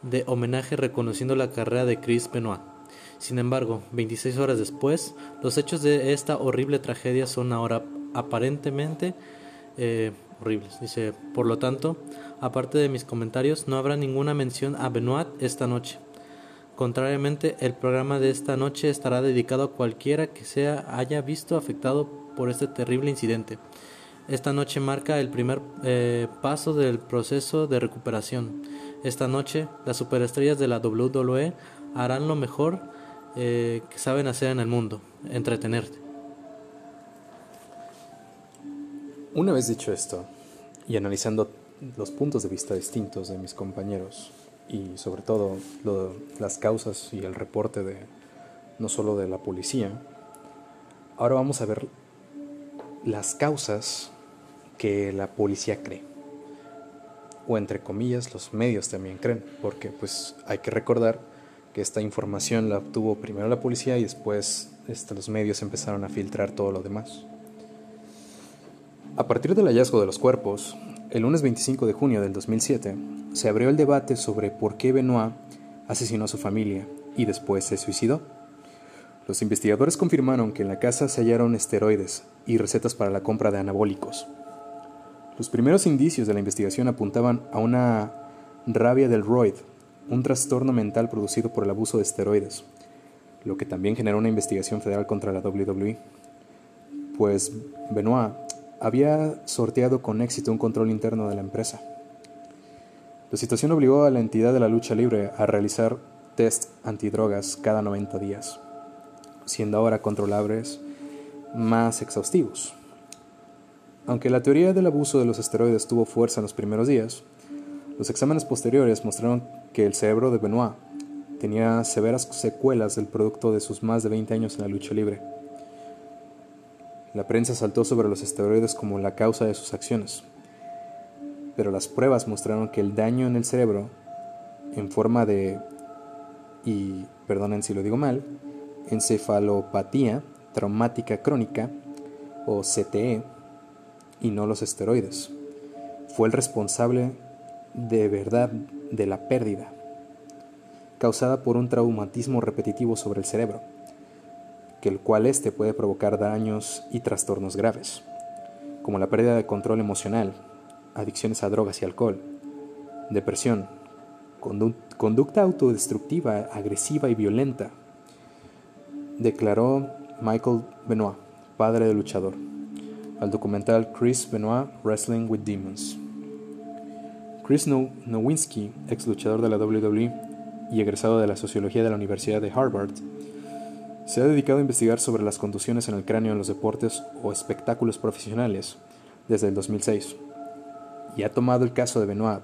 de homenaje reconociendo la carrera de Chris Benoit. Sin embargo, 26 horas después, los hechos de esta horrible tragedia son ahora aparentemente horribles. Dice, por lo tanto, aparte de mis comentarios, no habrá ninguna mención a Benoit esta noche. Contrariamente, el programa de esta noche estará dedicado a cualquiera que sea haya visto afectado por este terrible incidente. Esta noche marca el primer eh, paso del proceso de recuperación. Esta noche, las superestrellas de la WWE harán lo mejor eh, que saben hacer en el mundo, entretenerte. Una vez dicho esto, y analizando los puntos de vista distintos de mis compañeros, y sobre todo las causas y el reporte de no solo de la policía, ahora vamos a ver las causas que la policía cree. O entre comillas, los medios también creen, porque pues hay que recordar que esta información la obtuvo primero la policía y después este, los medios empezaron a filtrar todo lo demás. A partir del hallazgo de los cuerpos, El lunes 25 de junio del 2007 se abrió el debate sobre por qué Benoit asesinó a su familia y después se suicidó. Los investigadores confirmaron que en la casa se hallaron esteroides y recetas para la compra de anabólicos. Los primeros indicios de la investigación apuntaban a una rabia del roid, un trastorno mental producido por el abuso de esteroides, lo que también generó una investigación federal contra la WWE. Pues Benoit había sorteado con éxito un control interno de la empresa. La situación obligó a la entidad de la lucha libre a realizar test antidrogas cada 90 días siendo ahora controlables más exhaustivos. Aunque la teoría del abuso de los esteroides tuvo fuerza en los primeros días, los exámenes posteriores mostraron que el cerebro de Benoit tenía severas secuelas del producto de sus más de 20 años en la lucha libre. La prensa saltó sobre los esteroides como la causa de sus acciones, pero las pruebas mostraron que el daño en el cerebro, en forma de, y perdonen si lo digo mal, encefalopatía traumática crónica o CTE y no los esteroides. Fue el responsable de verdad de la pérdida causada por un traumatismo repetitivo sobre el cerebro, que el cual éste puede provocar daños y trastornos graves, como la pérdida de control emocional, adicciones a drogas y alcohol, depresión, conducta autodestructiva, agresiva y violenta, declaró Michael Benoit, padre del luchador, al documental Chris Benoit Wrestling with Demons. Chris Nowinski, ex luchador de la WWE y egresado de la sociología de la Universidad de Harvard, se ha dedicado a investigar sobre las contusiones en el cráneo en los deportes o espectáculos profesionales desde el 2006 y ha tomado el caso de Benoit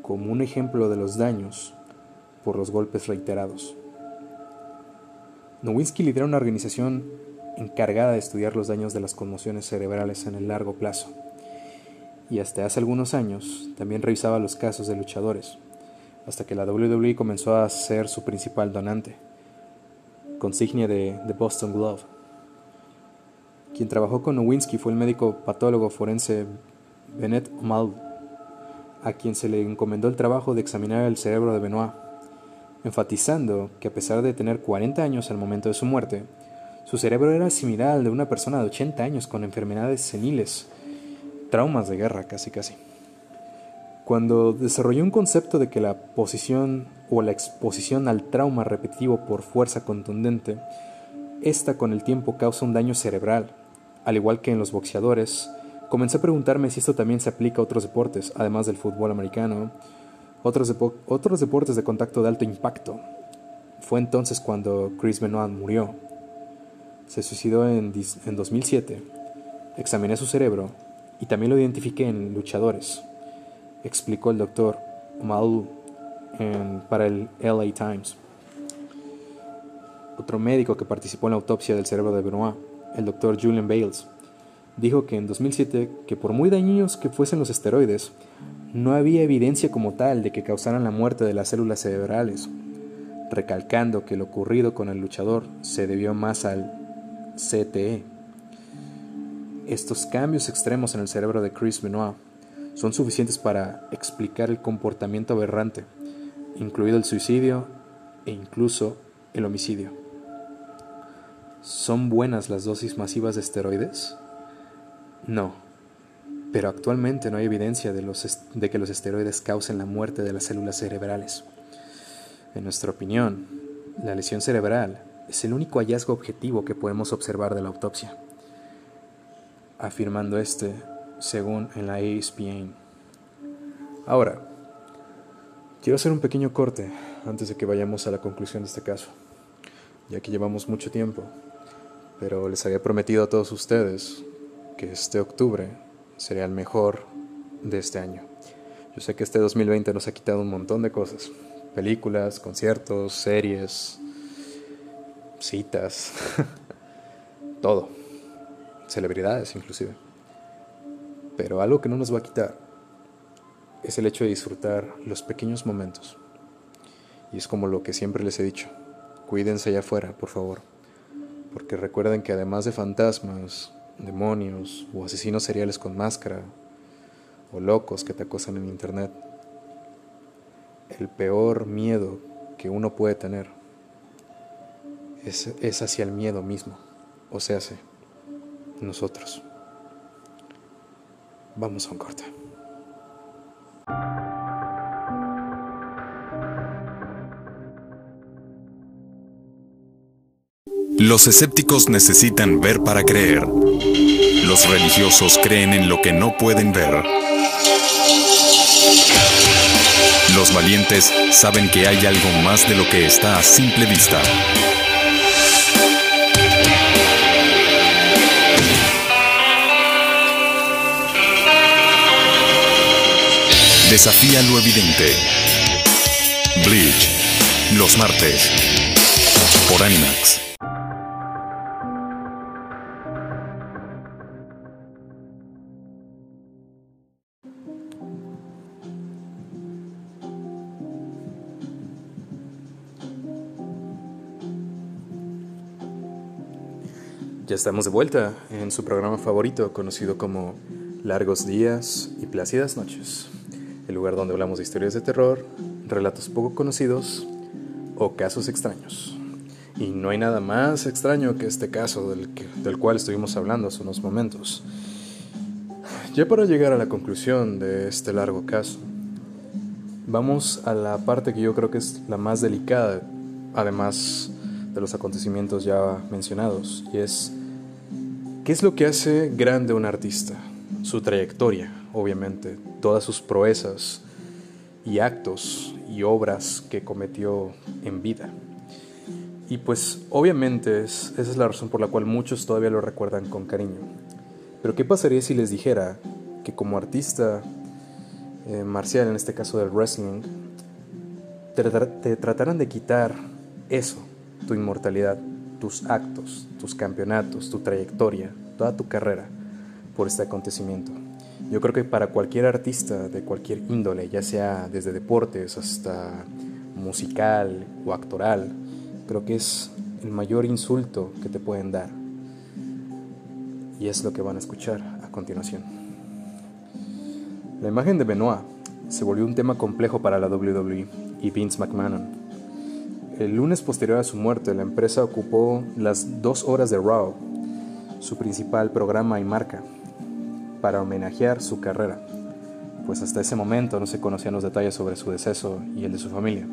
como un ejemplo de los daños por los golpes reiterados. Nowinski lidera una organización encargada de estudiar los daños de las conmociones cerebrales en el largo plazo, y hasta hace algunos años también revisaba los casos de luchadores, hasta que la WWE comenzó a ser su principal donante, consignia de The Boston Glove. Quien trabajó con Nowinski fue el médico patólogo forense Bennett O'Malley, a quien se le encomendó el trabajo de examinar el cerebro de Benoit enfatizando que a pesar de tener 40 años al momento de su muerte, su cerebro era similar al de una persona de 80 años con enfermedades seniles, traumas de guerra casi casi. Cuando desarrolló un concepto de que la posición o la exposición al trauma repetitivo por fuerza contundente, esta con el tiempo causa un daño cerebral, al igual que en los boxeadores, comencé a preguntarme si esto también se aplica a otros deportes, además del fútbol americano, otros, otros deportes de contacto de alto impacto. Fue entonces cuando Chris Benoit murió. Se suicidó en, en 2007. Examiné su cerebro y también lo identifiqué en luchadores, explicó el doctor Malou para el LA Times. Otro médico que participó en la autopsia del cerebro de Benoit, el doctor Julian Bales, dijo que en 2007 que por muy dañinos que fuesen los esteroides, no había evidencia como tal de que causaran la muerte de las células cerebrales, recalcando que lo ocurrido con el luchador se debió más al CTE. Estos cambios extremos en el cerebro de Chris Benoit son suficientes para explicar el comportamiento aberrante, incluido el suicidio e incluso el homicidio. ¿Son buenas las dosis masivas de esteroides? No pero actualmente no hay evidencia de, los de que los esteroides causen la muerte de las células cerebrales. En nuestra opinión, la lesión cerebral es el único hallazgo objetivo que podemos observar de la autopsia, afirmando este según en la ESPN. Ahora, quiero hacer un pequeño corte antes de que vayamos a la conclusión de este caso, ya que llevamos mucho tiempo, pero les había prometido a todos ustedes que este octubre sería el mejor de este año. Yo sé que este 2020 nos ha quitado un montón de cosas. Películas, conciertos, series, citas, todo. Celebridades inclusive. Pero algo que no nos va a quitar es el hecho de disfrutar los pequeños momentos. Y es como lo que siempre les he dicho. Cuídense allá afuera, por favor. Porque recuerden que además de fantasmas, demonios o asesinos seriales con máscara o locos que te acosan en internet. El peor miedo que uno puede tener es, es hacia el miedo mismo, o sea, nosotros. Vamos a un corte. Los escépticos necesitan ver para creer. Los religiosos creen en lo que no pueden ver. Los valientes saben que hay algo más de lo que está a simple vista. Desafía lo evidente. Bleach. Los martes. Por Animax. Ya estamos de vuelta en su programa favorito, conocido como Largos Días y Plácidas Noches, el lugar donde hablamos de historias de terror, relatos poco conocidos o casos extraños. Y no hay nada más extraño que este caso del, que- del cual estuvimos hablando hace unos momentos. Ya para llegar a la conclusión de este largo caso, vamos a la parte que yo creo que es la más delicada, además de los acontecimientos ya mencionados, y es ¿qué es lo que hace grande a un artista? Su trayectoria, obviamente, todas sus proezas y actos y obras que cometió en vida. Y pues obviamente es- esa es la razón por la cual muchos todavía lo recuerdan con cariño. Pero ¿qué pasaría si les dijera que como artista eh, marcial, en este caso del wrestling, te, te trataran de quitar eso, tu inmortalidad, tus actos, tus campeonatos, tu trayectoria, toda tu carrera por este acontecimiento. Yo creo que para cualquier artista de cualquier índole, ya sea desde deportes hasta musical o actoral, creo que es el mayor insulto que te pueden dar. Y es lo que van a escuchar a continuación. La imagen de Benoit se volvió un tema complejo para la WWE y Vince McMahon. El lunes posterior a su muerte, la empresa ocupó las dos horas de Raw, su principal programa y marca, para homenajear su carrera, pues hasta ese momento no se conocían los detalles sobre su deceso y el de su familia,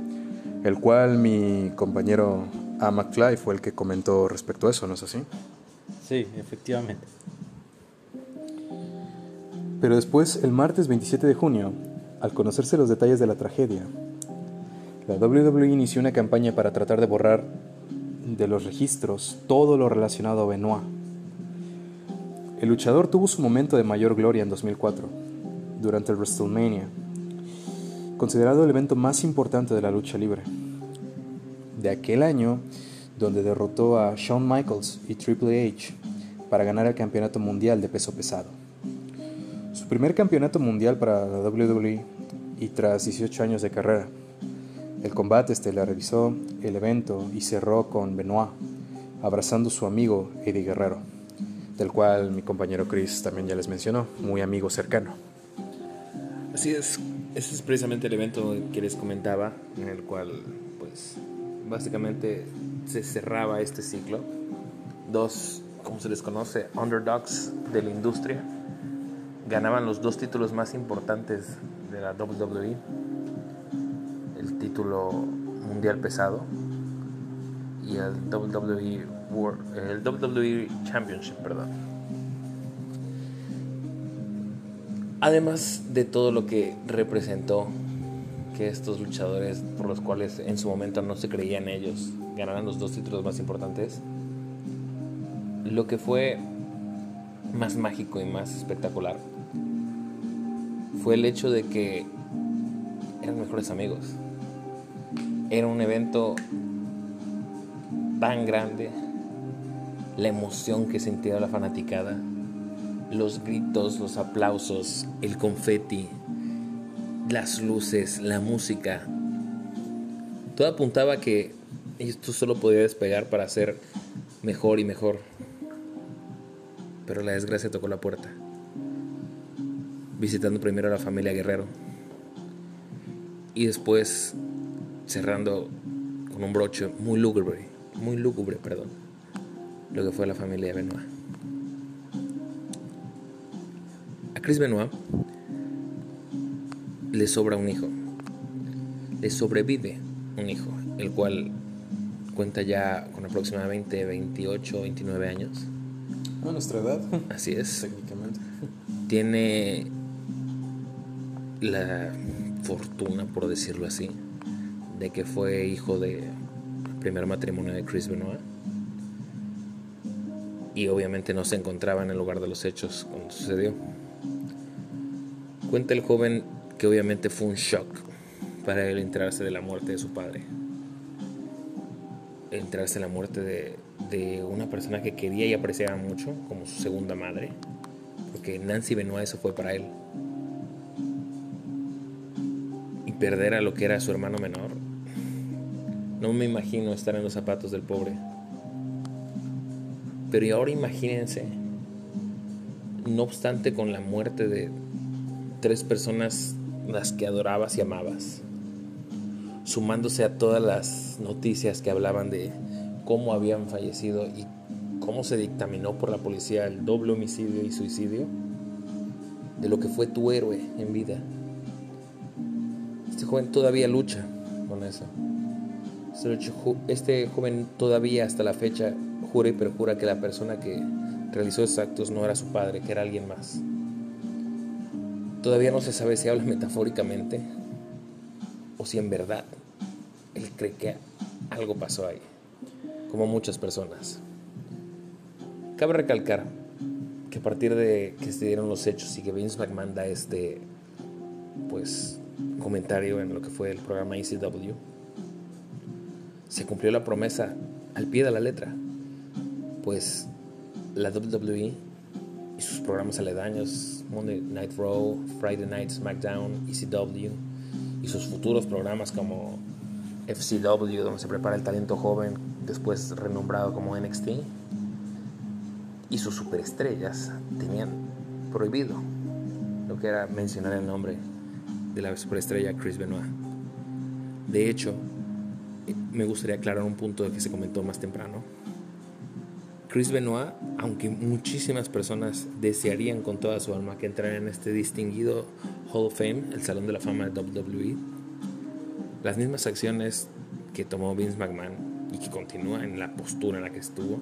el cual mi compañero A. McFly fue el que comentó respecto a eso, ¿no es así? Sí, efectivamente. Pero después, el martes 27 de junio, al conocerse los detalles de la tragedia, la WWE inició una campaña para tratar de borrar de los registros todo lo relacionado a Benoit. El luchador tuvo su momento de mayor gloria en 2004, durante el WrestleMania, considerado el evento más importante de la lucha libre. De aquel año, donde derrotó a Shawn Michaels y Triple H para ganar el campeonato mundial de peso pesado. Su primer campeonato mundial para la WWE y tras 18 años de carrera. El combate estelarizó el evento y cerró con Benoit, abrazando a su amigo Eddie Guerrero, del cual mi compañero Chris también ya les mencionó, muy amigo cercano. Así es, ese es precisamente el evento que les comentaba, en el cual, pues, básicamente se cerraba este ciclo. Dos, como se les conoce, underdogs de la industria, ganaban los dos títulos más importantes de la WWE, el título mundial pesado y el WWE, El WWE Championship, perdón. Además de todo lo que representó que estos luchadores, por los cuales en su momento no se creían ellos, ganaran los dos títulos más importantes, lo que fue más mágico y más espectacular fue el hecho de que eran mejores amigos. Era un evento tan grande, la emoción que sentía la fanaticada, los gritos, los aplausos, el confeti, las luces, la música. Todo apuntaba que esto solo podía despegar para ser mejor y mejor. Pero la desgracia tocó la puerta. visitando primero a la familia Guerrero y después cerrando con un broche muy lúgubre, muy lúgubre, perdón, lo que fue la familia Benoit. A Chris Benoit le sobra un hijo, le sobrevive un hijo, el cual cuenta ya con aproximadamente 28, 29 años. A nuestra edad. Así es. Técnicamente. Tiene la fortuna, por decirlo así, de que fue hijo de primer matrimonio de Chris Benoit. Y obviamente no se encontraba en el lugar de los hechos cuando sucedió. Cuenta el joven que obviamente fue un shock para él enterarse de la muerte de su padre. Enterarse de la muerte de, de una persona que quería y apreciaba mucho como su segunda madre. Porque Nancy Benoit eso fue para él. Y perder a lo que era su hermano menor. No me imagino estar en los zapatos del pobre. Pero ahora imagínense, no obstante con la muerte de tres personas las que adorabas y amabas, sumándose a todas las noticias que hablaban de cómo habían fallecido y cómo se dictaminó por la policía el doble homicidio y suicidio de lo que fue tu héroe en vida. Este joven todavía lucha con eso. Este joven todavía hasta la fecha jura y perjura que la persona que realizó esos actos no era su padre, que era alguien más. Todavía no se sabe si habla metafóricamente o si en verdad él cree que algo pasó ahí, como muchas personas. Cabe recalcar que a partir de que se dieron los hechos y que Vince McMahon da este pues comentario en lo que fue el programa ECW, se cumplió la promesa al pie de la letra, pues la WWE y sus programas aledaños, Monday Night Raw, Friday Night SmackDown, ECW y sus futuros programas como FCW, donde se prepara el talento joven, después renombrado como NXT, y sus superestrellas tenían prohibido lo que era mencionar el nombre de la superestrella Chris Benoit. De hecho, me gustaría aclarar un punto que se comentó más temprano. Chris Benoit, aunque muchísimas personas desearían con toda su alma que entrara en este distinguido Hall of Fame, el Salón de la Fama de WWE, las mismas acciones que tomó Vince McMahon y que continúa en la postura en la que estuvo,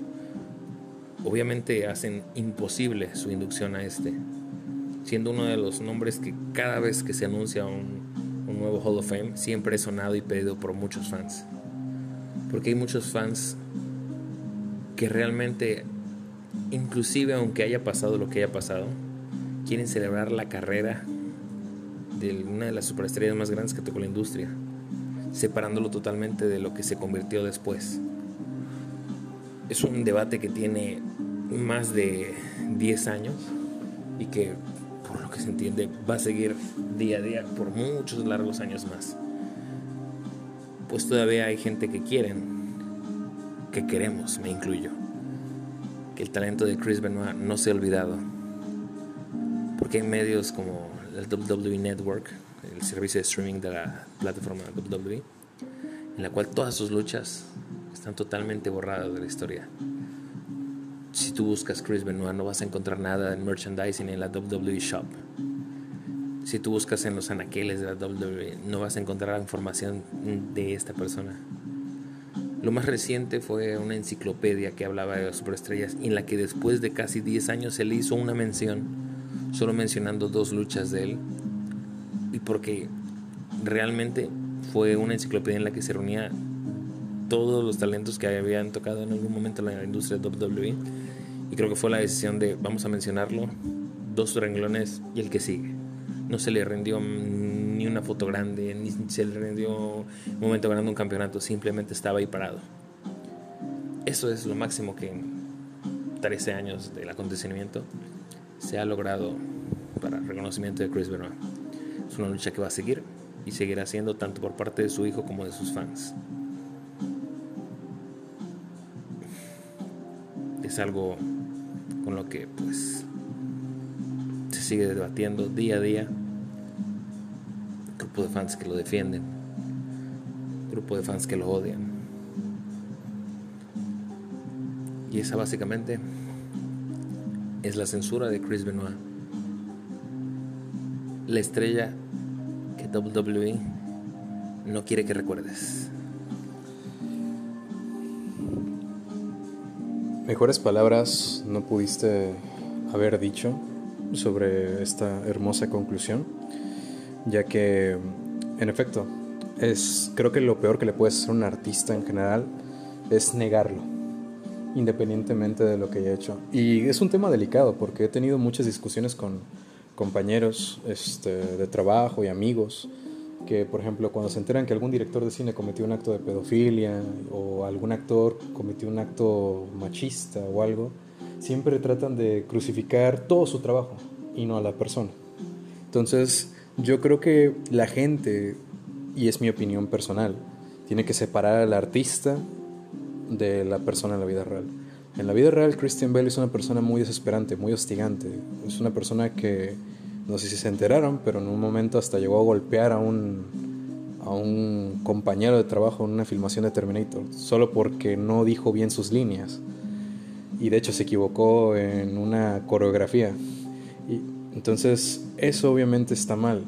obviamente hacen imposible su inducción a este, siendo uno de los nombres que cada vez que se anuncia un, un nuevo Hall of Fame siempre es sonado y pedido por muchos fans. Porque hay muchos fans que realmente, inclusive aunque haya pasado lo que haya pasado, quieren celebrar la carrera de una de las superestrellas más grandes que tocó la industria, separándolo totalmente de lo que se convirtió después. Es un debate que tiene más de 10 años y que, por lo que se entiende, va a seguir día a día por muchos largos años más. Pues todavía hay gente que quieren que queremos, me incluyo, que el talento de Chris Benoit no sea olvidado. Porque hay medios como el WWE Network, el servicio de streaming de la plataforma WWE, en la cual todas sus luchas están totalmente borradas de la historia. Si tú buscas Chris Benoit no vas a encontrar nada en merchandising en la WWE Shop. Si tú buscas en los anaqueles de la WWE no vas a encontrar información de esta persona. Lo más reciente fue una enciclopedia que hablaba de las superestrellas en la que después de casi 10 años se le hizo una mención, solo mencionando dos luchas de él. Y porque realmente fue una enciclopedia en la que se reunía todos los talentos que habían tocado en algún momento en la industria de WWE. Y creo que fue la decisión de vamos a mencionarlo, dos renglones y el que sigue. No se le rindió una foto grande, ni se le rindió un momento ganando un campeonato, simplemente estaba ahí parado. Eso es lo máximo que en 13 años del acontecimiento se ha logrado para reconocimiento de Chris Benoit. Es una lucha que va a seguir y seguirá siendo tanto por parte de su hijo como de sus fans. Es algo con lo que pues se sigue debatiendo día a día. Grupo de fans que lo defienden. Grupo de fans que lo odian. Y esa básicamente es la censura de Chris Benoit. La estrella que WWE no quiere que recuerdes. Mejores palabras no pudiste haber dicho sobre esta hermosa conclusión, ya que, en efecto, es creo que lo peor que le puedes hacer a un artista en general es negarlo, independientemente de lo que haya hecho. Y es un tema delicado porque he tenido muchas discusiones con compañeros este, de trabajo y amigos que, por ejemplo, cuando se enteran que algún director de cine cometió un acto de pedofilia o algún actor cometió un acto machista o algo, siempre tratan de crucificar todo su trabajo y no a la persona. Entonces, yo creo que la gente, y es mi opinión personal, tiene que separar al artista de la persona en la vida real. En la vida real, Christian Bale es una persona muy desesperante, muy hostigante. Es una persona que no sé si se enteraron, pero en un momento hasta llegó a golpear a un, a un compañero de trabajo en una filmación de Terminator, solo porque no dijo bien sus líneas. Y de hecho se equivocó en una coreografía. Y, entonces, eso obviamente está mal,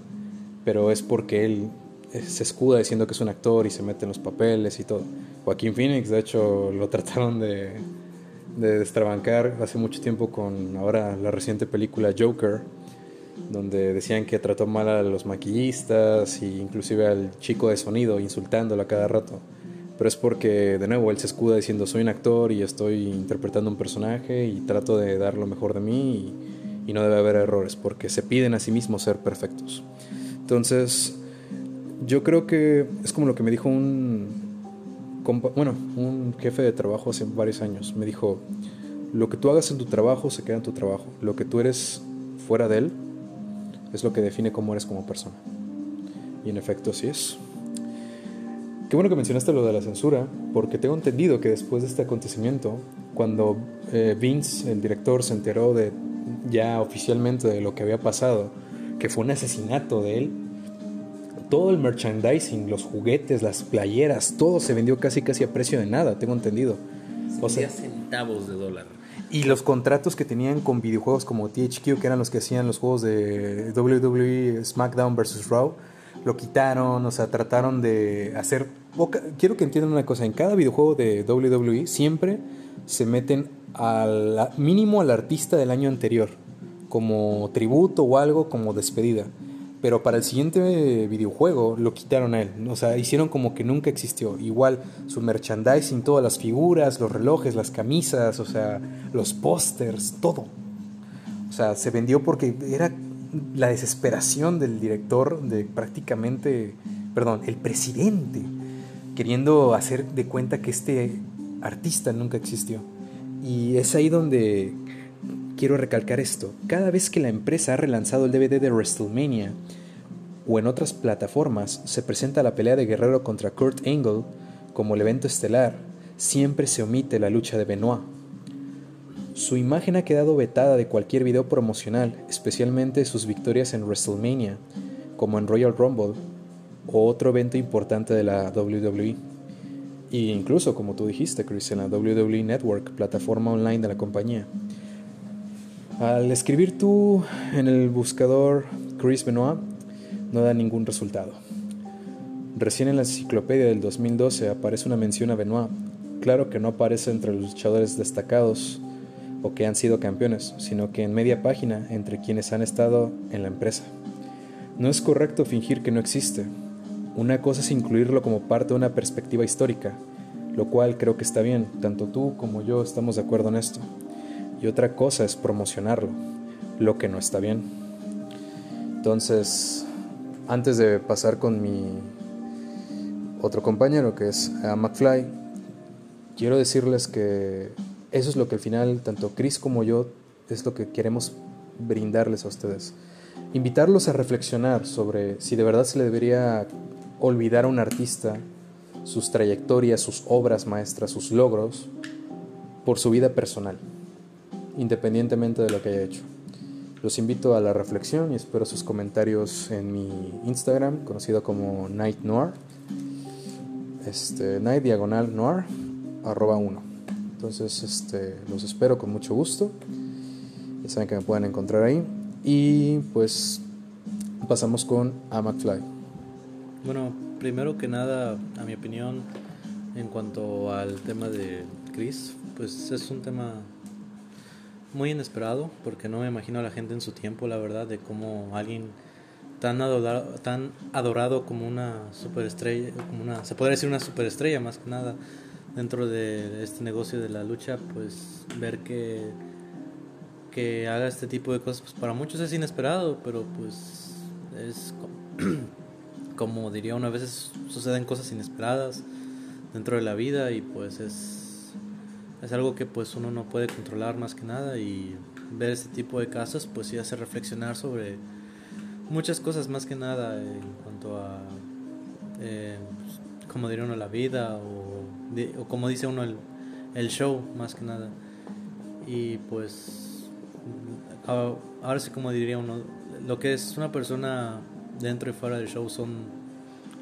pero es porque él se escuda diciendo que es un actor y se mete en los papeles y todo. Joaquín Phoenix, de hecho, lo trataron de, de destrabancar hace mucho tiempo con ahora la reciente película Joker donde decían que trató mal a los maquillistas e inclusive al chico de sonido, insultándolo a cada rato. Pero es porque, de nuevo, él se escuda diciendo soy un actor y estoy interpretando un personaje y trato de dar lo mejor de mí y, y no debe haber errores, porque se piden a sí mismos ser perfectos. Entonces, yo creo que es como lo que me dijo un, bueno, un jefe de trabajo hace varios años. Me dijo, lo que tú hagas en tu trabajo se queda en tu trabajo. Lo que tú eres fuera de él es lo que define cómo eres como persona. Y en efecto así es. Qué bueno que mencionaste lo de la censura, porque tengo entendido que después de este acontecimiento, cuando eh, Vince, el director, se enteró de ya oficialmente de lo que había pasado, que fue un asesinato de él, todo el merchandising, los juguetes, las playeras, todo se vendió casi casi a precio de nada, tengo entendido. O sea, centavos de dólar. Y los contratos que tenían con videojuegos como THQ, que eran los que hacían los juegos de WWE SmackDown vs. Raw, lo quitaron, o sea, trataron de hacer... Quiero que entiendan una cosa, en cada videojuego de WWE siempre se meten al mínimo al artista del año anterior, como tributo o algo, como despedida pero para el siguiente videojuego lo quitaron a él. O sea, hicieron como que nunca existió. Igual su merchandising, todas las figuras, los relojes, las camisas, o sea, los pósters, todo. O sea, se vendió porque era la desesperación del director de prácticamente, perdón, el presidente, queriendo hacer de cuenta que este artista nunca existió. Y es ahí donde quiero recalcar esto. Cada vez que la empresa ha relanzado el DVD de WrestleMania o en otras plataformas se presenta la pelea de Guerrero contra Kurt Angle como el evento estelar, siempre se omite la lucha de Benoit. Su imagen ha quedado vetada de cualquier video promocional, especialmente sus victorias en WrestleMania, como en Royal Rumble otro evento importante de la WWE. E incluso, como tú dijiste, Chris, en la WWE Network, plataforma online de la compañía. Al escribir tú en el buscador Chris Benoit, no da ningún resultado. Recién en la enciclopedia del 2012 aparece una mención a Benoit. Claro que no aparece entre los luchadores destacados o que han sido campeones, sino que en media página entre quienes han estado en la empresa. No es correcto fingir que no existe. Una cosa es incluirlo como parte de una perspectiva histórica, lo cual creo que está bien, tanto tú como yo estamos de acuerdo en esto y otra cosa es promocionarlo, lo que no está bien. Entonces, antes de pasar con mi otro compañero que es McFly, quiero decirles que eso es lo que al final tanto Chris como yo es lo que queremos brindarles a ustedes. Invitarlos a reflexionar sobre si de verdad se le debería olvidar a un artista sus trayectorias, sus obras maestras, sus logros, por su vida personal independientemente de lo que haya hecho. Los invito a la reflexión y espero sus comentarios en mi Instagram, conocido como Night Noir. Este, Night Diagonal Noir, arroba 1. Entonces, este, los espero con mucho gusto. Ya saben que me pueden encontrar ahí. Y pues pasamos con A McFly. Bueno, primero que nada, a mi opinión, en cuanto al tema de Chris, pues es un tema muy inesperado, porque no me imagino a la gente en su tiempo, la verdad, de cómo alguien tan adorado, tan adorado como una superestrella, como una, se podría decir una superestrella más que nada, dentro de este negocio de la lucha, pues ver que, que haga este tipo de cosas, pues para muchos es inesperado, pero pues es como diría una vez, suceden cosas inesperadas dentro de la vida y pues es es algo que pues uno no puede controlar más que nada y ver este tipo de casos pues sí hace reflexionar sobre muchas cosas más que nada en cuanto a eh, como diría uno la vida o, o como dice uno el, el, show más que nada. Y pues ahora sí como diría uno lo que es una persona dentro y fuera del show son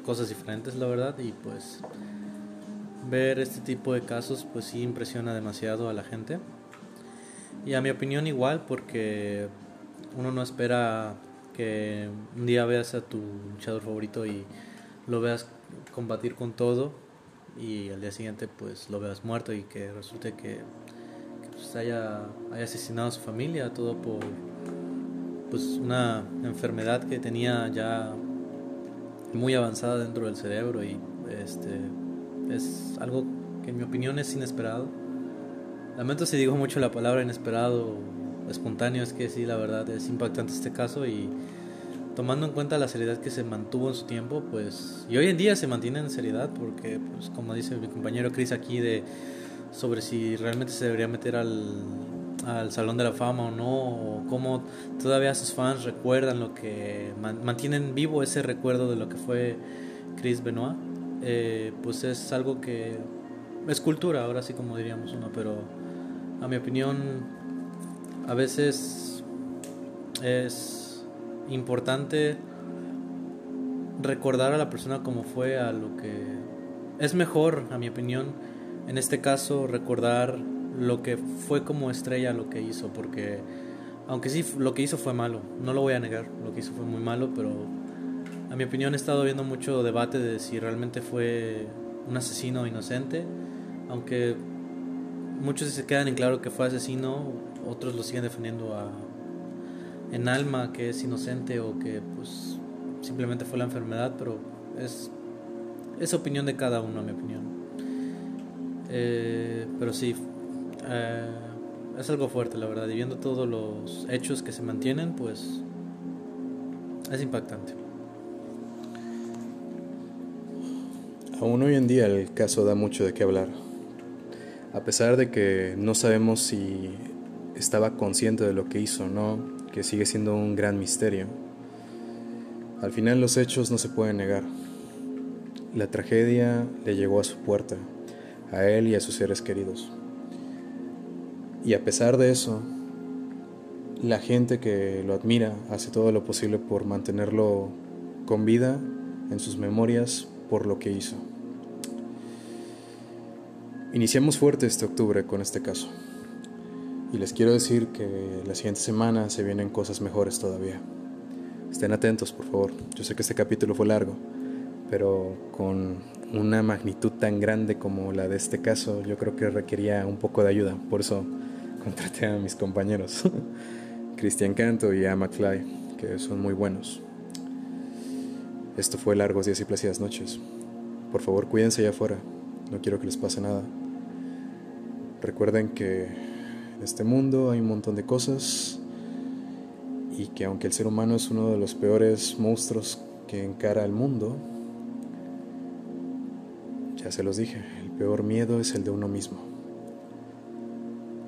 cosas diferentes la verdad y pues ver este tipo de casos pues sí impresiona demasiado a la gente. Y a mi opinión igual porque uno no espera que un día veas a tu luchador favorito y lo veas combatir con todo y al día siguiente pues lo veas muerto y que resulte que, pues, haya, haya asesinado a su familia, todo por pues una enfermedad que tenía ya muy avanzada dentro del cerebro y este es algo que en mi opinión es inesperado. Lamento si digo mucho la palabra inesperado, espontáneo, es que sí, la verdad es impactante este caso y tomando en cuenta la seriedad que se mantuvo en su tiempo, pues, y hoy en día se mantiene en seriedad porque, pues, como dice mi compañero Chris aquí, de sobre si realmente se debería meter al, al Salón de la Fama o no, o cómo todavía sus fans recuerdan lo que, mantienen vivo ese recuerdo de lo que fue Chris Benoit. Eh, pues es algo que es cultura, ahora sí como diríamos uno, pero a mi opinión a veces es importante recordar a la persona como fue a lo que es mejor, a mi opinión, en este caso recordar lo que fue como estrella lo que hizo, porque aunque sí lo que hizo fue malo, no lo voy a negar, lo que hizo fue muy malo, pero a mi opinión he estado viendo mucho debate de si realmente fue un asesino inocente, aunque muchos se quedan en claro que fue asesino, otros lo siguen defendiendo a, en alma que es inocente o que pues simplemente fue la enfermedad, pero es, es opinión de cada uno, a mi opinión. Eh, pero sí, eh, es algo fuerte, la verdad, y viendo todos los hechos que se mantienen, pues es impactante. Aún hoy en día el caso da mucho de qué hablar. A pesar de que no sabemos si estaba consciente de lo que hizo o no, que sigue siendo un gran misterio. Al final los hechos no se pueden negar. La tragedia le llegó a su puerta, a él y a sus seres queridos. Y a pesar de eso, la gente que lo admira hace todo lo posible por mantenerlo con vida en sus memorias por lo que hizo. Iniciamos fuerte este octubre con este caso. Y les quiero decir que la siguiente semana se vienen cosas mejores todavía. Estén atentos, por favor. Yo sé que este capítulo fue largo, pero con una magnitud tan grande como la de este caso, yo creo que requería un poco de ayuda. Por eso contraté a mis compañeros, Cristian Canto y a McFly, que son muy buenos. Esto fue Largos Días y Plácidas Noches. Por favor, cuídense allá afuera. No quiero que les pase nada. Recuerden que en este mundo hay un montón de cosas y que aunque el ser humano es uno de los peores monstruos que encara el mundo, ya se los dije, el peor miedo es el de uno mismo.